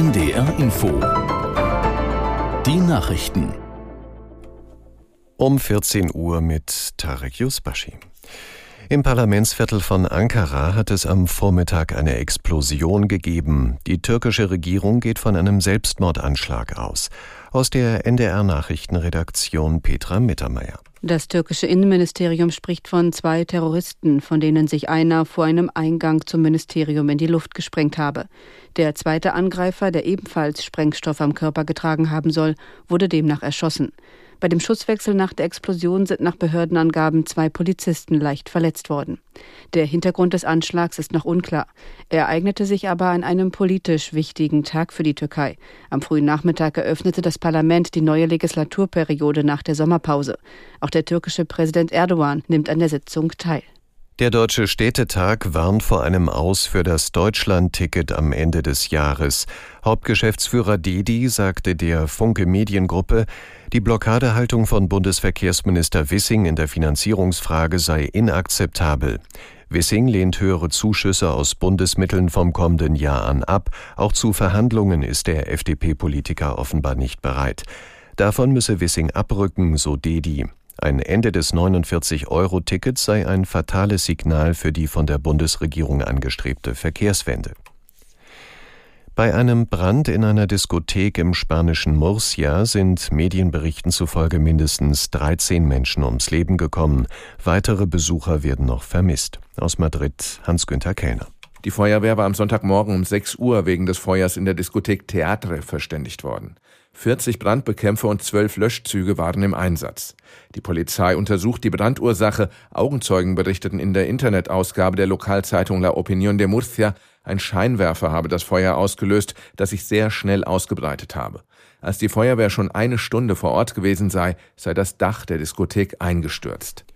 NDR Info. Die Nachrichten. Um 14 Uhr mit Tarek Yusbashi. Im Parlamentsviertel von Ankara hat es am Vormittag eine Explosion gegeben. Die türkische Regierung geht von einem Selbstmordanschlag aus. Aus der NDR Nachrichtenredaktion Petra Mittermeier. Das türkische Innenministerium spricht von zwei Terroristen, von denen sich einer vor einem Eingang zum Ministerium in die Luft gesprengt habe. Der zweite Angreifer, der ebenfalls Sprengstoff am Körper getragen haben soll, wurde demnach erschossen. Bei dem Schusswechsel nach der Explosion sind nach Behördenangaben zwei Polizisten leicht verletzt worden. Der Hintergrund des Anschlags ist noch unklar. Er ereignete sich aber an einem politisch wichtigen Tag für die Türkei. Am frühen Nachmittag eröffnete das Parlament die neue Legislaturperiode nach der Sommerpause. Auch der türkische Präsident Erdogan nimmt an der Sitzung teil. Der Deutsche Städtetag warnt vor einem Aus für das Deutschland-Ticket am Ende des Jahres. Hauptgeschäftsführer Dedi sagte der Funke Mediengruppe, die Blockadehaltung von Bundesverkehrsminister Wissing in der Finanzierungsfrage sei inakzeptabel. Wissing lehnt höhere Zuschüsse aus Bundesmitteln vom kommenden Jahr an ab. Auch zu Verhandlungen ist der FDP-Politiker offenbar nicht bereit. Davon müsse Wissing abrücken, so Dedi. Ein Ende des 49-Euro-Tickets sei ein fatales Signal für die von der Bundesregierung angestrebte Verkehrswende. Bei einem Brand in einer Diskothek im spanischen Murcia sind Medienberichten zufolge mindestens 13 Menschen ums Leben gekommen. Weitere Besucher werden noch vermisst. Aus Madrid Hans-Günther Kellner. Die Feuerwehr war am Sonntagmorgen um 6 Uhr wegen des Feuers in der Diskothek Theatre verständigt worden. 40 Brandbekämpfer und 12 Löschzüge waren im Einsatz. Die Polizei untersucht die Brandursache. Augenzeugen berichteten in der Internetausgabe der Lokalzeitung La Opinión de Murcia, ein Scheinwerfer habe das Feuer ausgelöst, das sich sehr schnell ausgebreitet habe. Als die Feuerwehr schon eine Stunde vor Ort gewesen sei, sei das Dach der Diskothek eingestürzt.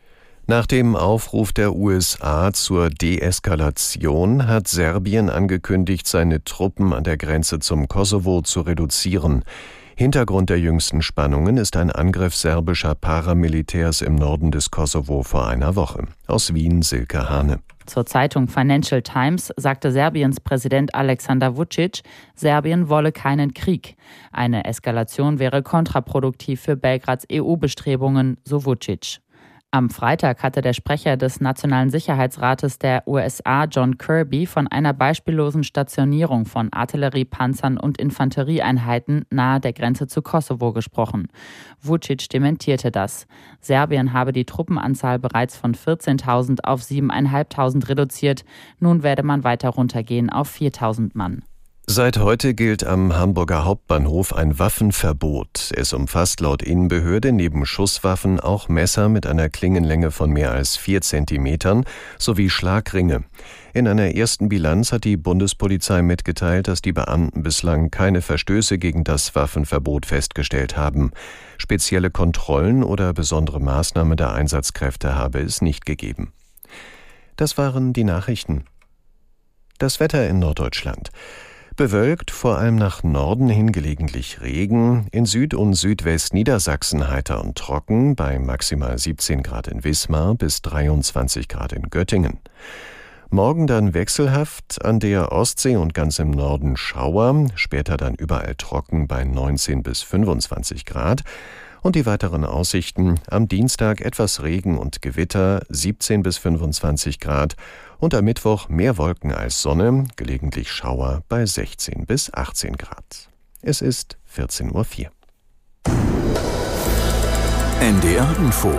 Nach dem Aufruf der USA zur Deeskalation hat Serbien angekündigt, seine Truppen an der Grenze zum Kosovo zu reduzieren. Hintergrund der jüngsten Spannungen ist ein Angriff serbischer Paramilitärs im Norden des Kosovo vor einer Woche. Aus Wien Silke Hane. Zur Zeitung Financial Times sagte Serbiens Präsident Alexander Vucic, Serbien wolle keinen Krieg. Eine Eskalation wäre kontraproduktiv für Belgrads EU-Bestrebungen, so Vucic. Am Freitag hatte der Sprecher des Nationalen Sicherheitsrates der USA, John Kirby, von einer beispiellosen Stationierung von Artilleriepanzern und Infanterieeinheiten nahe der Grenze zu Kosovo gesprochen. Vucic dementierte das. Serbien habe die Truppenanzahl bereits von 14.000 auf 7.500 reduziert. Nun werde man weiter runtergehen auf 4.000 Mann. Seit heute gilt am Hamburger Hauptbahnhof ein Waffenverbot. Es umfasst laut Innenbehörde neben Schusswaffen auch Messer mit einer Klingenlänge von mehr als vier Zentimetern sowie Schlagringe. In einer ersten Bilanz hat die Bundespolizei mitgeteilt, dass die Beamten bislang keine Verstöße gegen das Waffenverbot festgestellt haben. Spezielle Kontrollen oder besondere Maßnahmen der Einsatzkräfte habe es nicht gegeben. Das waren die Nachrichten. Das Wetter in Norddeutschland. Bewölkt, vor allem nach Norden hin gelegentlich Regen, in Süd- und Südwest-Niedersachsen heiter und trocken, bei maximal 17 Grad in Wismar bis 23 Grad in Göttingen. Morgen dann wechselhaft, an der Ostsee und ganz im Norden Schauer, später dann überall trocken bei 19 bis 25 Grad. Und die weiteren Aussichten am Dienstag etwas Regen und Gewitter 17 bis 25 Grad und am Mittwoch mehr Wolken als Sonne, gelegentlich Schauer bei 16 bis 18 Grad. Es ist 14.04 Uhr. NDR Info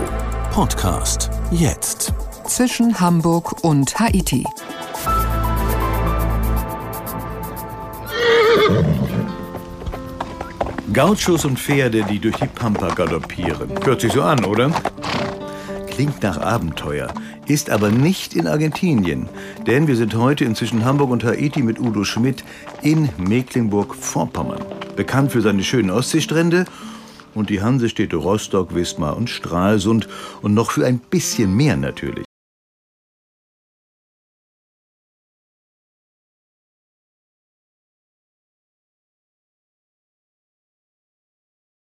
Podcast jetzt. Zwischen Hamburg und Haiti. Gauchos und Pferde, die durch die Pampa galoppieren. Hört sich so an, oder? Klingt nach Abenteuer, ist aber nicht in Argentinien. Denn wir sind heute inzwischen Hamburg und Haiti mit Udo Schmidt in Mecklenburg-Vorpommern. Bekannt für seine schönen Ostseestrände und die Hansestädte Rostock, Wismar und Stralsund und noch für ein bisschen mehr natürlich.